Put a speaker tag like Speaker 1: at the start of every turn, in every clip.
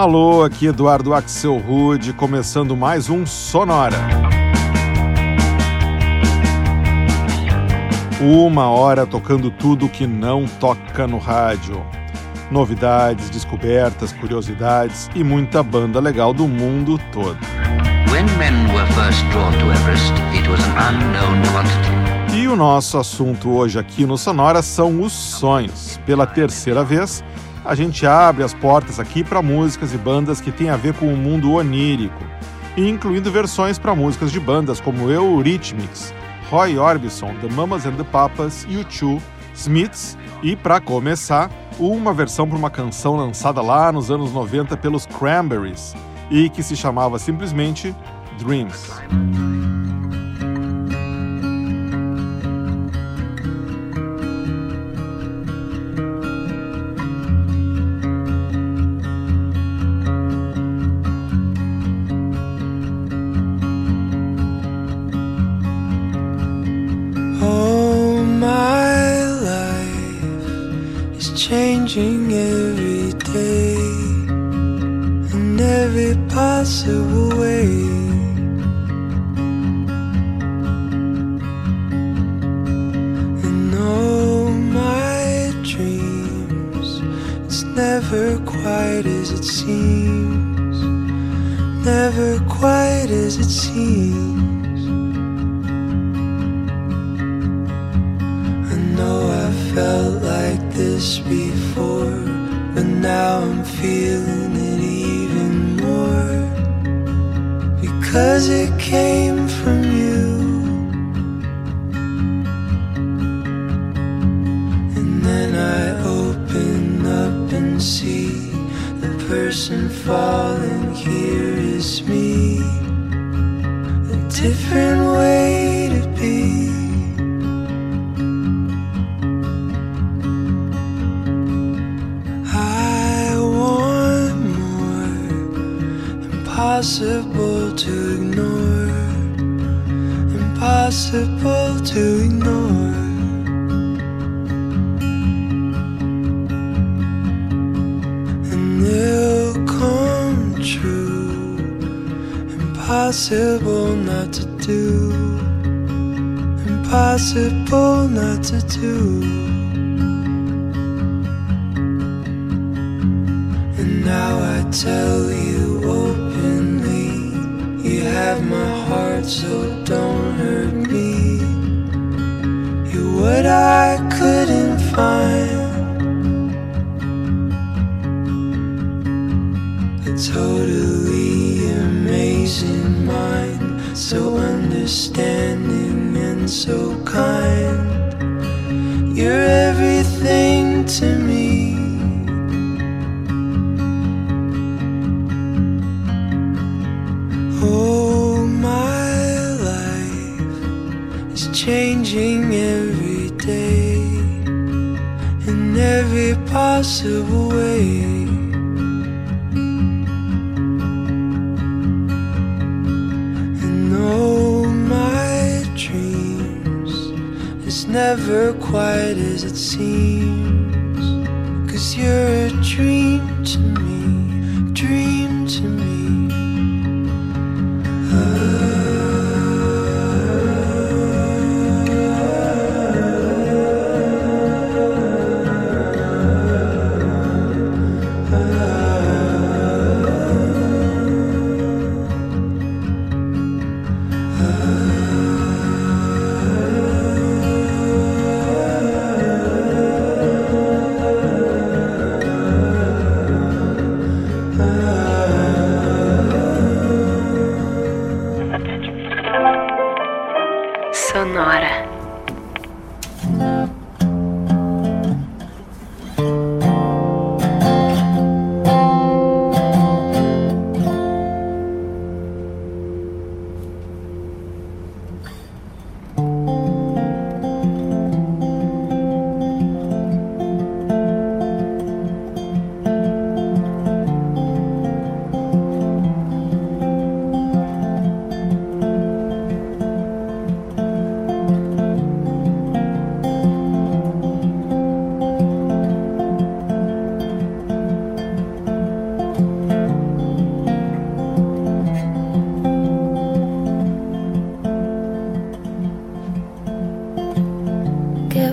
Speaker 1: Alô, aqui Eduardo Axel Rude, começando mais um Sonora. Uma hora tocando tudo que não toca no rádio. Novidades, descobertas, curiosidades e muita banda legal do mundo todo. E o nosso assunto hoje aqui no Sonora são os sonhos. Pela terceira vez, a gente abre as portas aqui para músicas e bandas que têm a ver com o mundo onírico, incluindo versões para músicas de bandas como Eurythmics, Roy Orbison, The Mamas and the Papas, U2, Smiths e, para começar, uma versão para uma canção lançada lá nos anos 90 pelos Cranberries e que se chamava simplesmente Dreams.
Speaker 2: silver way. never quite as it seems. Never quite as it seems. I know I felt like
Speaker 3: this before, but now I'm feeling Cause it came from you And then I open up and see The person falling here is me A different way to be I want more Impossible impossible not to do, impossible not to do. changing every day in every possible way. And all my dreams, it's never quite as it seems, cause you're a dream.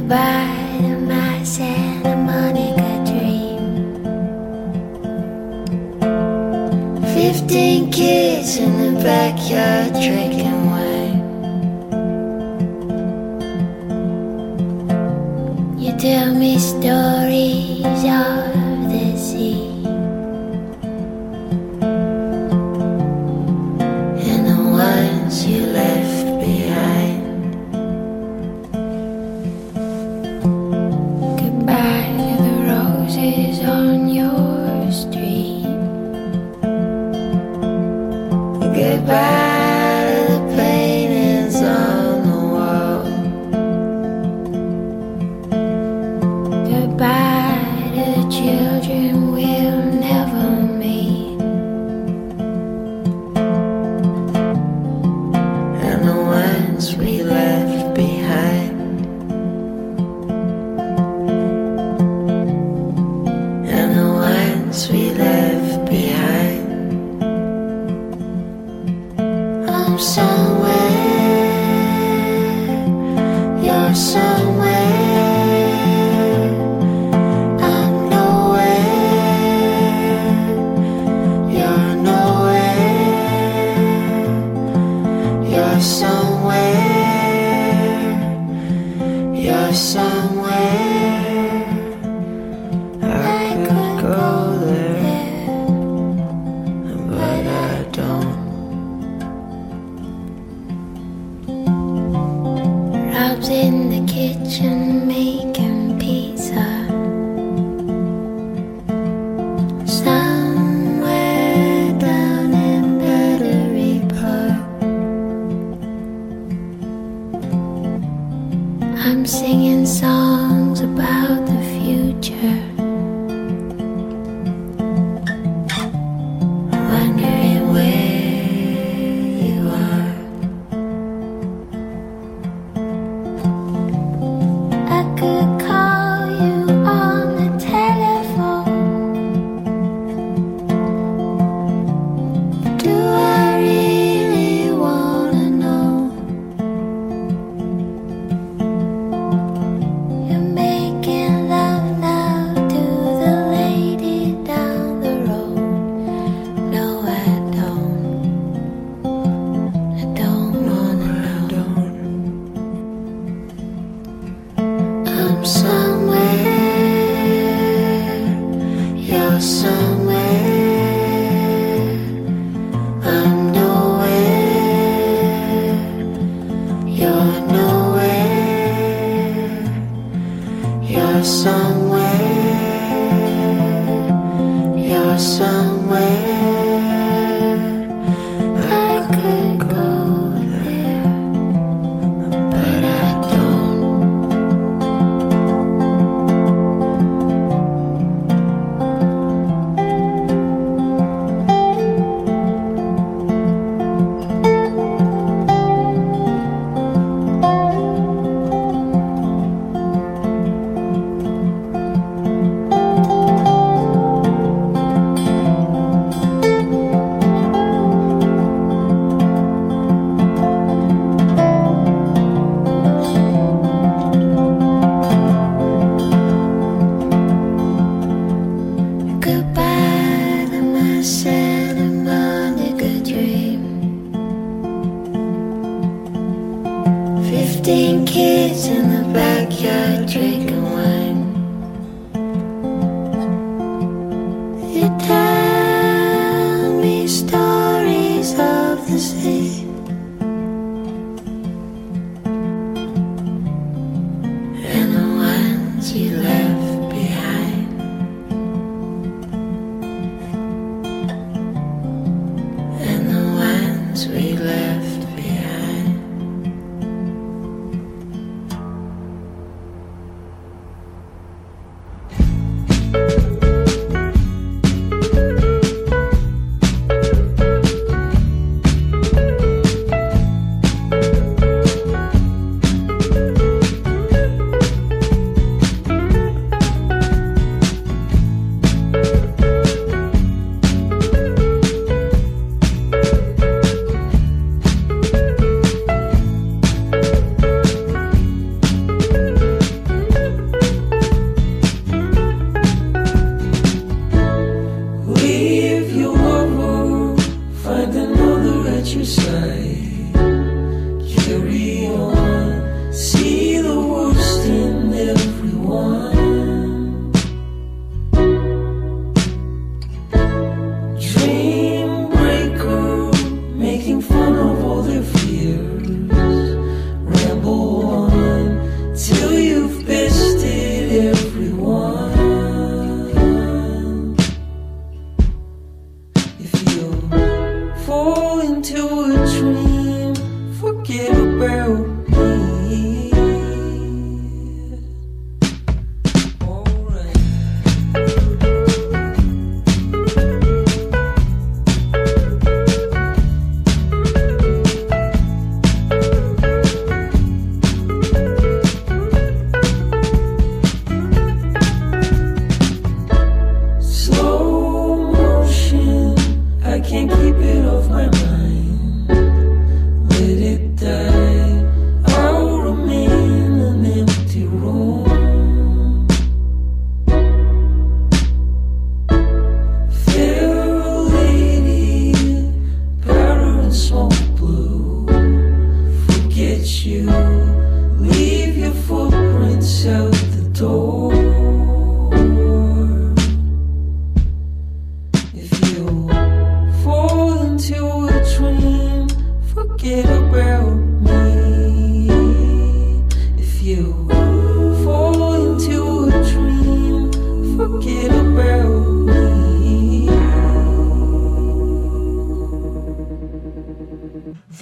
Speaker 3: By the my Santa Monica dream. Fifteen kids in the backyard drinking.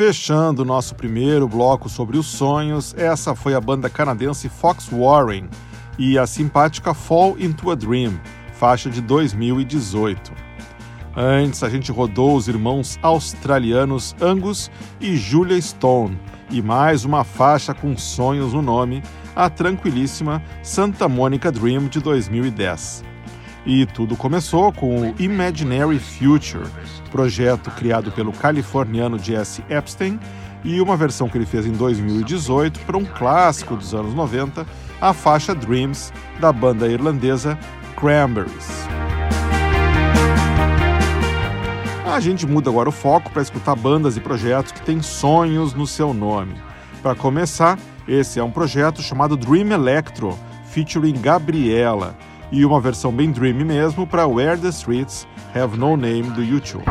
Speaker 3: Fechando o nosso primeiro bloco sobre os sonhos, essa foi a banda canadense Fox Warren e a simpática Fall into a Dream, faixa de 2018. Antes, a gente rodou os irmãos australianos Angus e Julia Stone e mais uma faixa com sonhos no nome, a tranquilíssima Santa Monica Dream de 2010. E tudo começou com o Imaginary Future, projeto criado pelo californiano Jesse Epstein e uma versão que ele fez em 2018 para um clássico dos anos 90, a faixa Dreams, da banda irlandesa Cranberries. A gente muda agora o foco para escutar bandas e projetos que têm sonhos no seu nome. Para começar, esse é um projeto chamado Dream Electro, featuring Gabriela e uma versão bem dreamy mesmo para Where the Streets Have No Name do YouTube.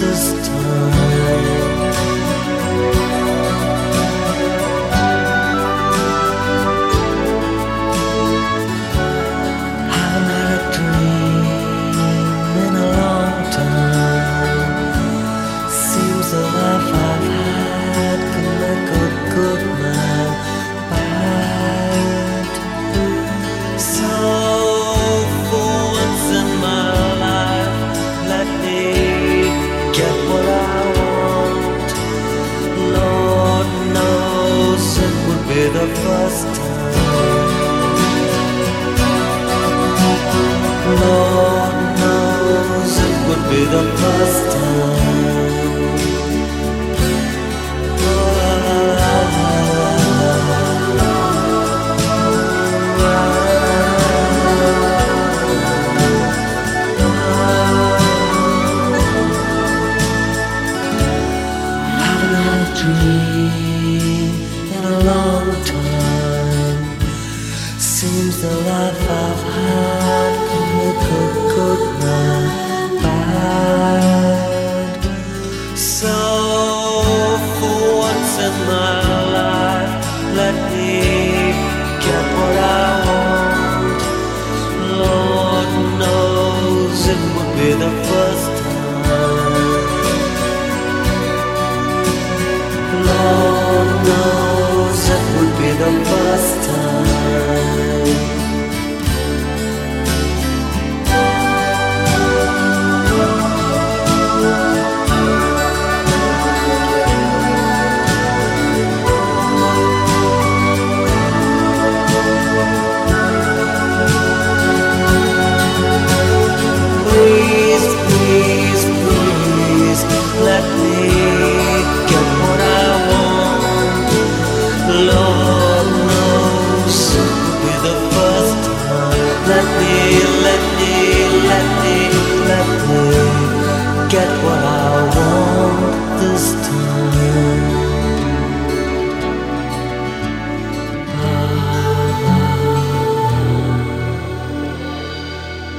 Speaker 4: this time be the first time. as it would be the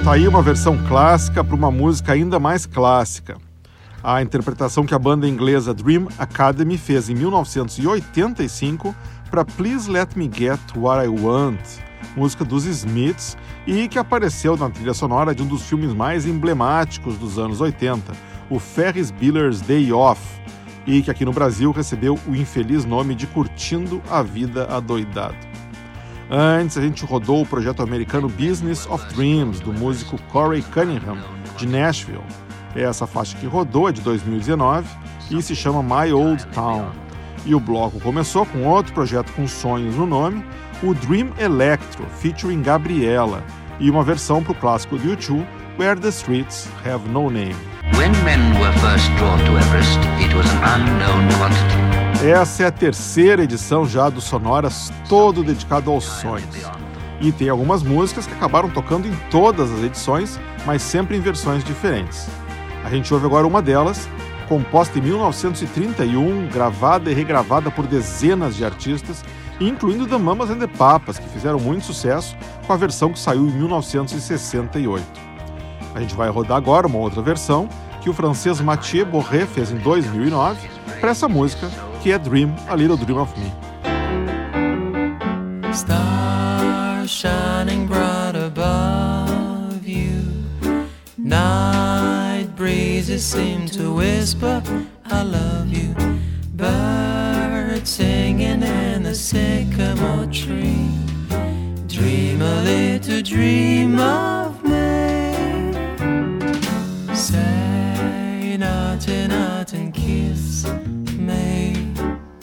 Speaker 1: Tá aí uma versão clássica para uma música ainda mais clássica. A interpretação que a banda inglesa Dream Academy fez em 1985 para Please Let Me Get What I Want, música dos Smiths e que apareceu na trilha sonora de um dos filmes mais emblemáticos dos anos 80, o Ferris Bueller's Day Off, e que aqui no Brasil recebeu o infeliz nome de Curtindo a Vida Adoidado. Antes, a gente rodou o projeto americano Business of Dreams, do músico Corey Cunningham, de Nashville. É essa faixa que rodou é de 2019 e se chama My Old Town. E o bloco começou com outro projeto com sonhos no nome, o Dream Electro, featuring Gabriela, e uma versão para o clássico do U2, Where the Streets Have No Name. When men were first drawn to Everest, it was an unknown quantity. Essa é a terceira edição já do Sonoras, todo dedicado aos sonhos. E tem algumas músicas que acabaram tocando em todas as edições, mas sempre em versões diferentes. A gente ouve agora uma delas, composta em 1931, gravada e regravada por dezenas de artistas, incluindo The Mamas and the Papas, que fizeram muito sucesso com a versão que saiu em 1968. A gente vai rodar agora uma outra versão que o francês Mathieu Borré fez em 2009 para essa música, que é Dream, A Little Dream of Me.
Speaker 5: Star shining bright above you. Night breezes seem to whisper, I love you. Birds singing in the sycamore tree. Dream a little dream of me. minute and kiss me.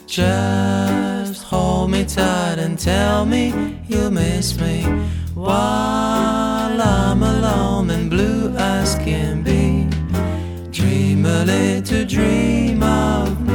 Speaker 5: Just hold me tight and tell me you miss me while I'm alone and blue as can be. Dream a little dream of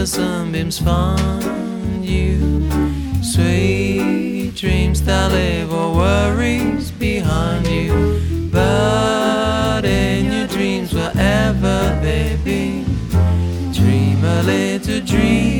Speaker 5: till sunbeams find you. Sweet dreams that leave all worries behind you. But in your dreams, wherever they be, dream a little dream.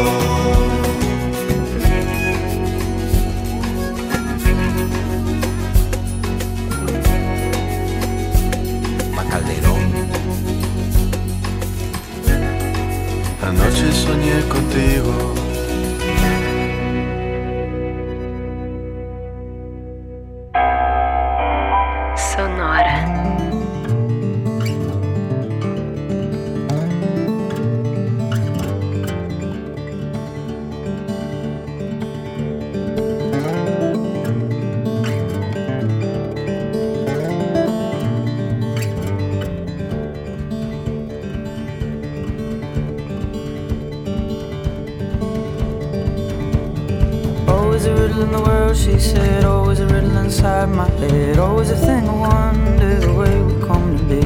Speaker 6: soñé contigo.
Speaker 7: riddle in the world, she said. Always a riddle inside my head. Always a thing I wonder the way we come to be.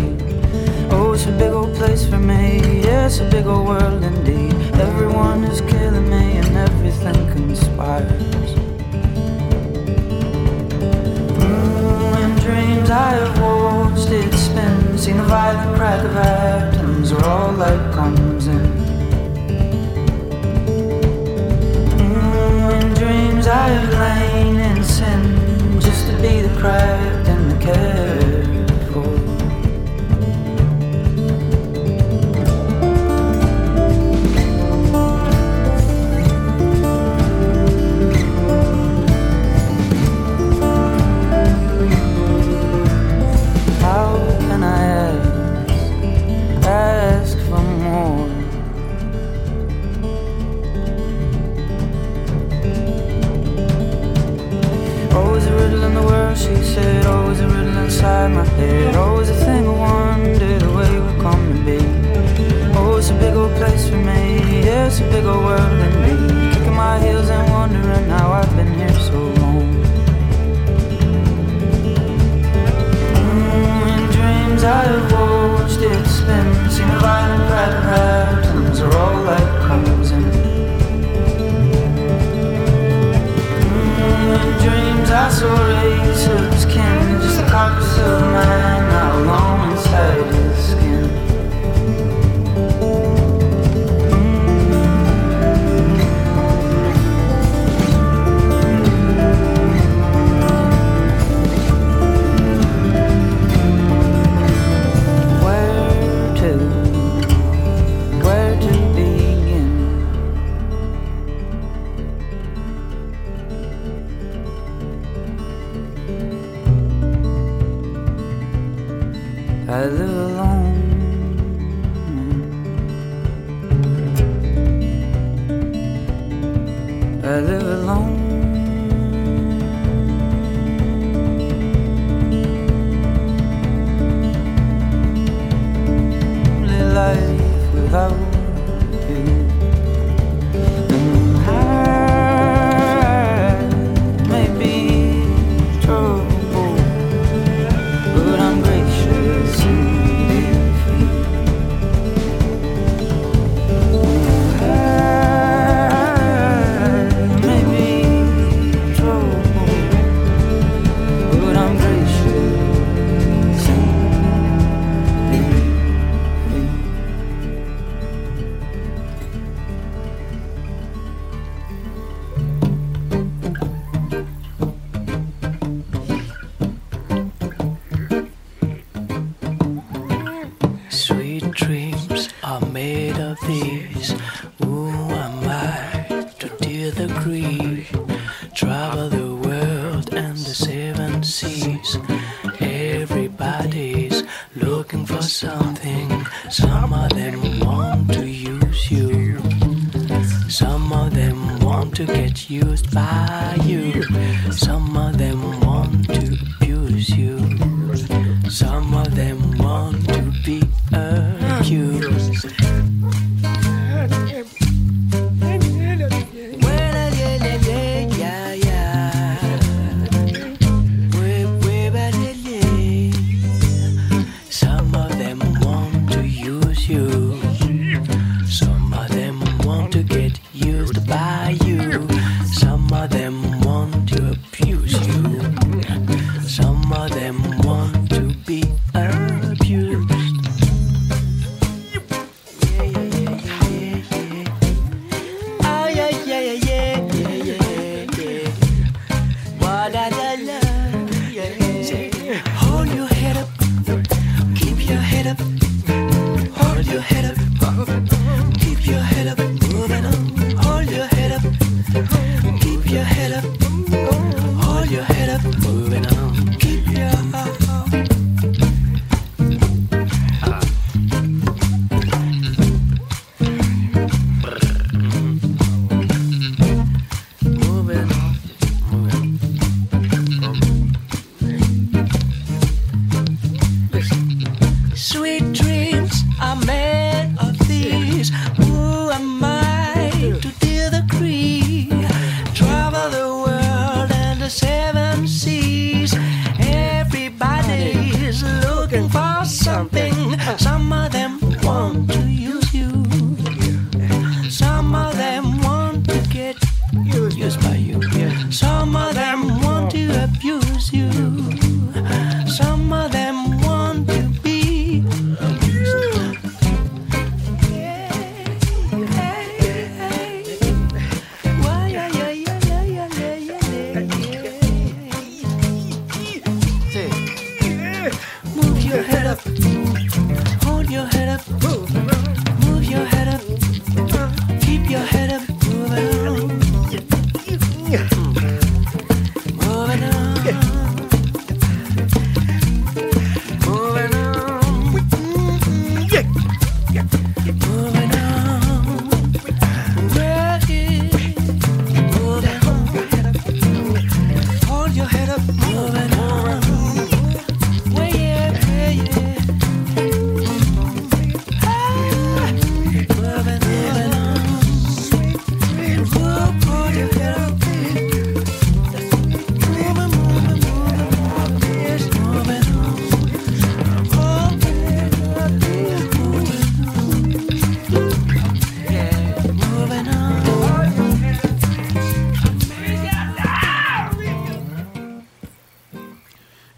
Speaker 7: Oh, it's a big old place for me. Yeah, a big old world indeed. Everyone is killing me and everything conspires. Mm, in dreams I have watched it spin. Seen the violent crack of atoms where all light comes in. I've lain in sin just to be the cracked and the curved. said Oh, was it inside my head? Always oh, a thing I wondered the way we are come to be Oh, it's a big old place for me Yeah, it's a big old world and me Kicking my heels and wondering how I've been here so long mm, in dreams I have watched it spin Seen a violent red patterns are all like I saw razors, just a carcass 发。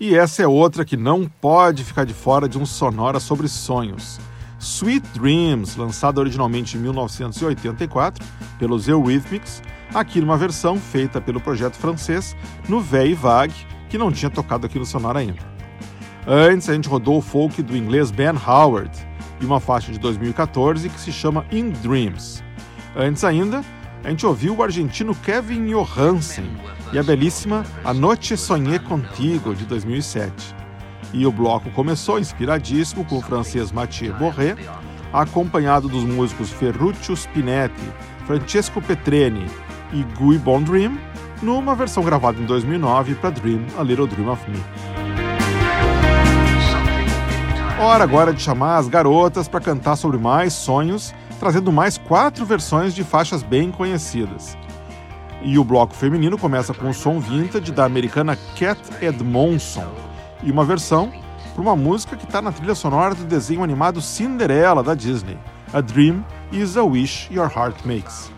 Speaker 1: E essa é outra que não pode ficar de fora de um sonora sobre sonhos. Sweet Dreams, lançada originalmente em 1984 pelos Eurythmics, aqui numa versão feita pelo projeto francês no Veille Vague, que não tinha tocado aqui no Sonora ainda. Antes, a gente rodou o folk do inglês Ben Howard e uma faixa de 2014 que se chama In Dreams. Antes ainda, a gente ouviu o argentino Kevin Johansen e a belíssima A Noite Sonhei Contigo, de 2007.
Speaker 8: E o bloco começou inspiradíssimo com o francês Mathieu Borré, acompanhado dos músicos Ferruccio Spinetti, Francesco Petreni e Guy Bon Dream, numa versão gravada em 2009 para Dream, A Little Dream of Me. Hora agora de chamar as garotas para cantar sobre mais sonhos, trazendo mais quatro versões de faixas bem conhecidas. E o bloco feminino começa com o som vintage da americana Cat Edmondson e uma versão para uma música que está na trilha sonora do desenho animado Cinderela da Disney, A Dream is a Wish Your Heart Makes.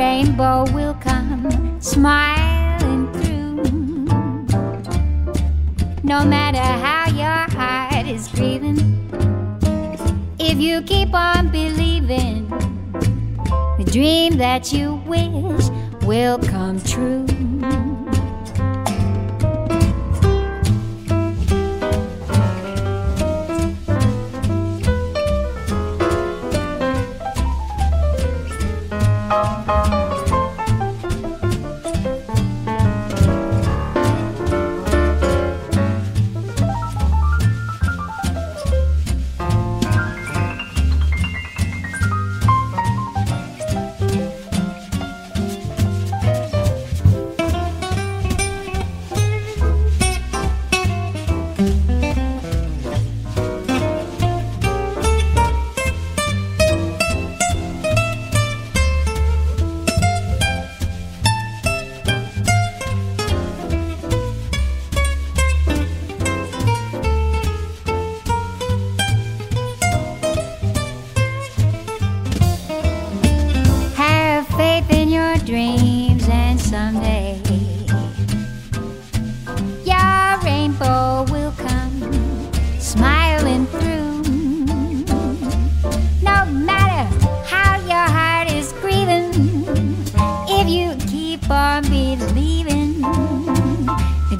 Speaker 8: rainbow will come smiling through. No matter how your heart is grieving, if you keep on believing, the dream that you wish will come true.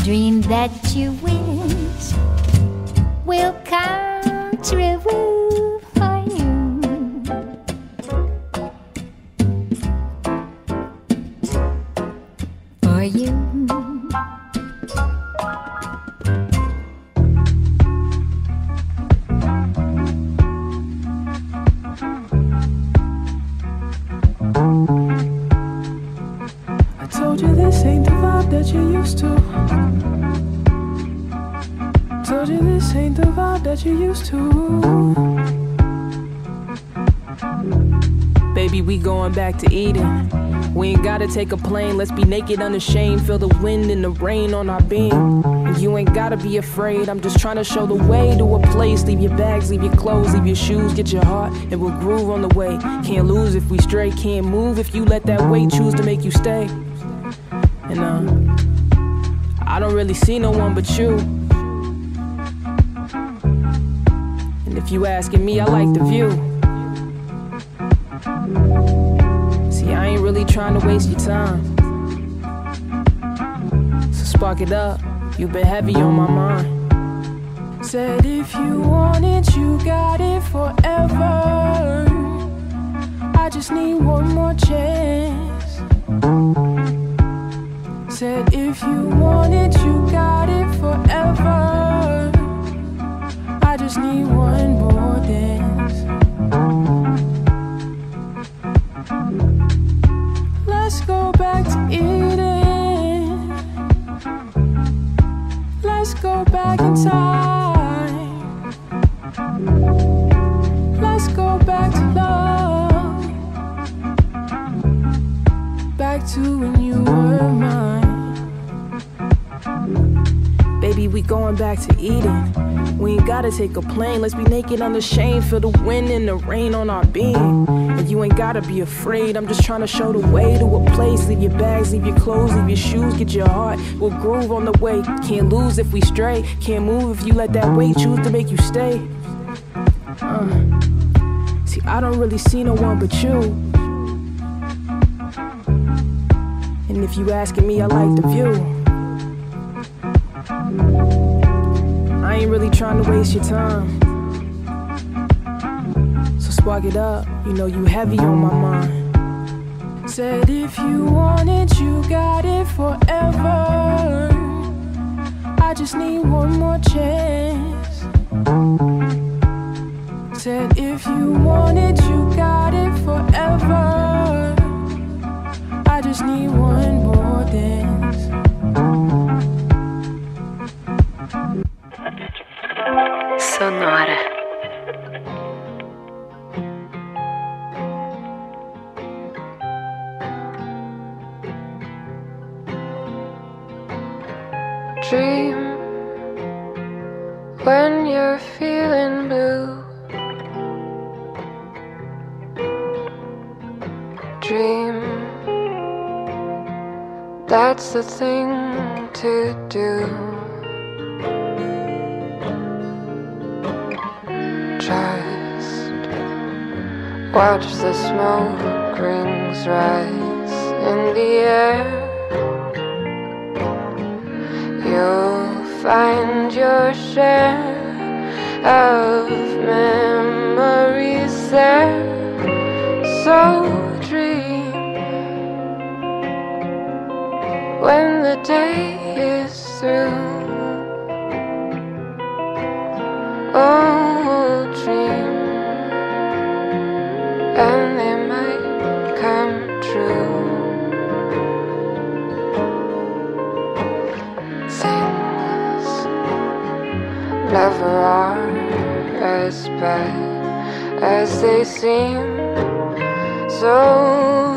Speaker 8: dream that you wish will come true.
Speaker 9: going back to Eden. We ain't gotta take a plane, let's be naked, unashamed. Feel the wind and the rain on our being. You ain't gotta be afraid, I'm just trying to show the way to a place. Leave your bags, leave your clothes, leave your shoes, get your heart, and we'll groove on the way. Can't lose if we stray, can't move if you let that weight choose to make you stay. And uh, I don't really see no one but you. And if you asking me, I like the view. trying to waste your time. So spark it up, you've been heavy on my mind. Said if you want it, you got it forever. I just need one more chance. Said if you want it, you got it forever. I just need one more day. Let's go back to Eden. Let's go back in time. Let's go back to love. Back to when you were mine. we going back to Eden. We ain't gotta take a plane, let's be naked on the shame. Feel the wind and the rain on our being. And you ain't gotta be afraid, I'm just trying to show the way to a place. Leave your bags, leave your clothes, leave your shoes, get your heart. We'll groove on the way. Can't lose if we stray, can't move if you let that weight choose to make you stay. Uh. See, I don't really see no one but you. And if you asking me, I like the view. ain't really trying to waste your time. So spark it up, you know you heavy on my mind. Said if you want it, you got it forever. I just need one more chance. Said if you want it, you got it forever. I just need one more dance.
Speaker 5: sonora.
Speaker 10: Dream when you're feeling blue. Dream that's the thing to do. Watch the smoke rings rise in the air. You'll find your share of memories there. So dream when the day is through. never are as bad as they seem. So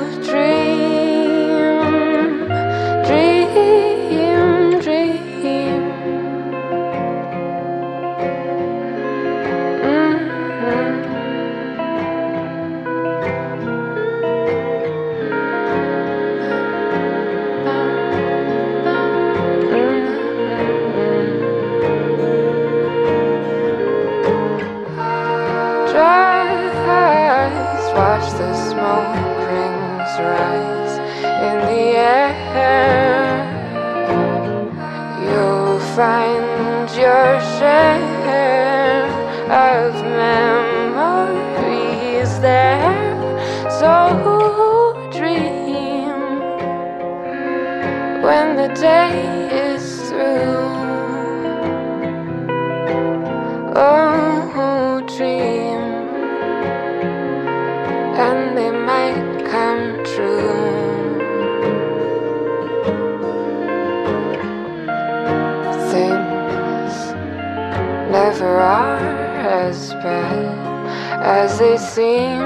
Speaker 10: there so dream when the day is through oh dream and they might come true things never are as bad as they seem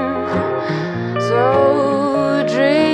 Speaker 10: so
Speaker 11: dreamy.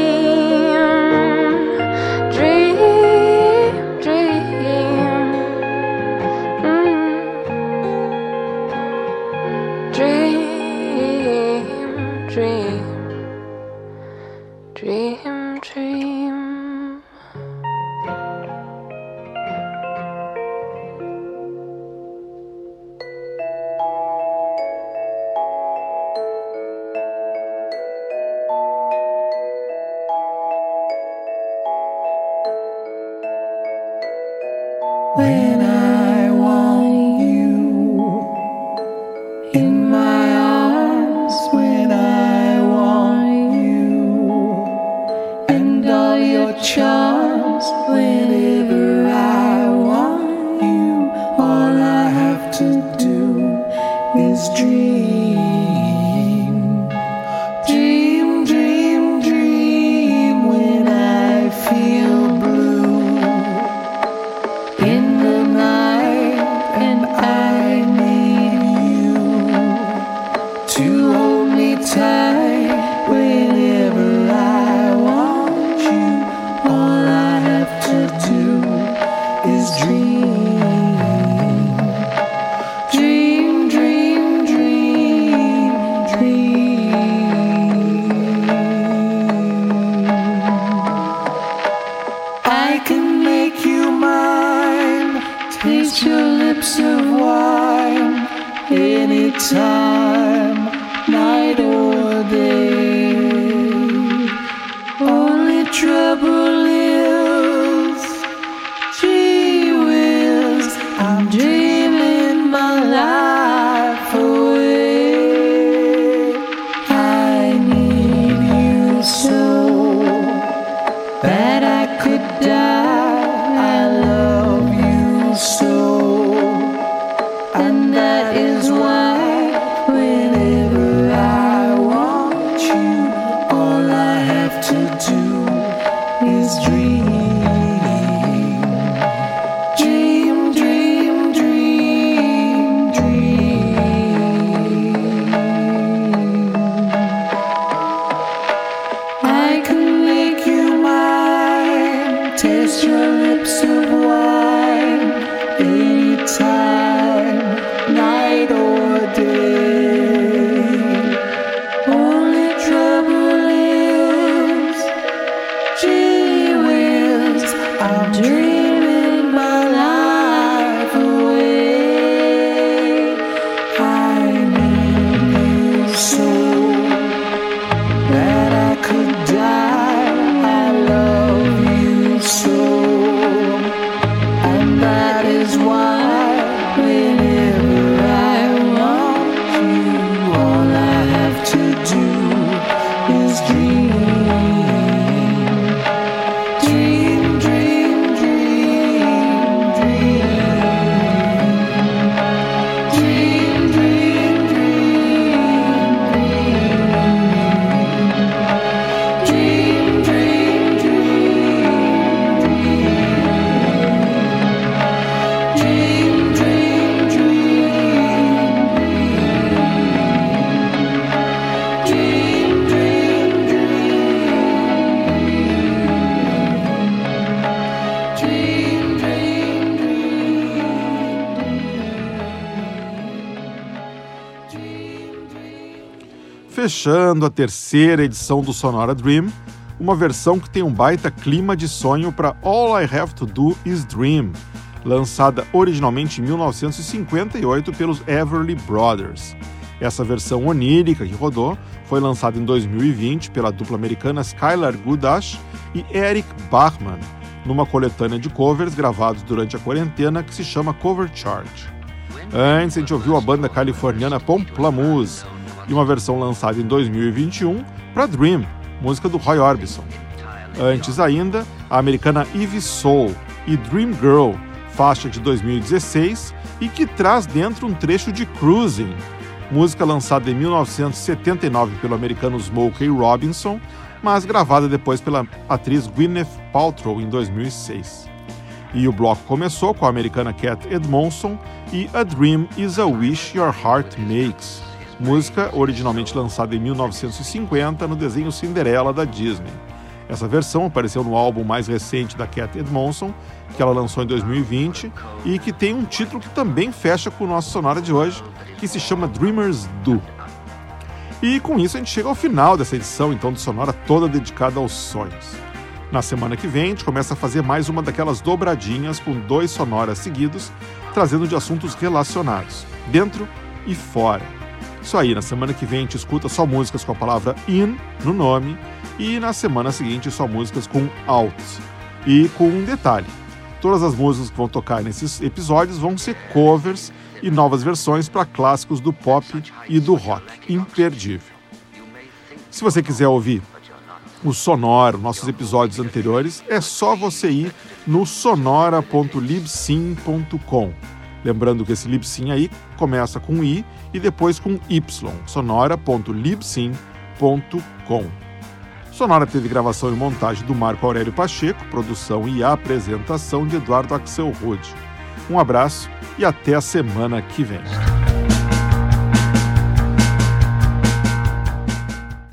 Speaker 1: fechando a terceira edição do Sonora Dream, uma versão que tem um baita clima de sonho para All I Have to Do Is Dream, lançada originalmente em 1958 pelos Everly Brothers. Essa versão onírica que rodou foi lançada em 2020 pela dupla americana Skylar Goodash e Eric Bachman, numa coletânea de covers gravados durante a quarentena que se chama Cover Chart. Antes, a gente ouviu a banda californiana Pomplamoose, e uma versão lançada em 2021 para Dream, música do Roy Orbison. Antes ainda, a americana Eve Soul e Dream Girl, faixa de 2016 e que traz dentro um trecho de Cruising, música lançada em 1979 pelo americano Smokey Robinson, mas gravada depois pela atriz Gwyneth Paltrow em 2006. E o bloco começou com a americana Cat Edmondson e A Dream is a Wish Your Heart Makes, música originalmente lançada em 1950 no desenho Cinderela da Disney. Essa versão apareceu no álbum mais recente da Cat Edmondson, que ela lançou em 2020 e que tem um título que também fecha com o nosso sonora de hoje, que se chama Dreamers Do. E com isso a gente chega ao final dessa edição então do Sonora toda dedicada aos sonhos. Na semana que vem, a gente começa a fazer mais uma daquelas dobradinhas com dois sonoras seguidos, trazendo de assuntos relacionados, dentro e fora isso aí, na semana que vem a gente escuta só músicas com a palavra in no nome e na semana seguinte só músicas com out. E com um detalhe: todas as músicas que vão tocar nesses episódios vão ser covers e novas versões para clássicos do pop e do rock. Imperdível. Se você quiser ouvir o sonoro nossos episódios anteriores, é só você ir no sonora.libsim.com. Lembrando que esse Libsyn aí começa com i e depois com y, sonora.libsyn.com. Sonora teve gravação e montagem do Marco Aurélio Pacheco, produção e apresentação de Eduardo Axel Rude. Um abraço e até a semana que vem.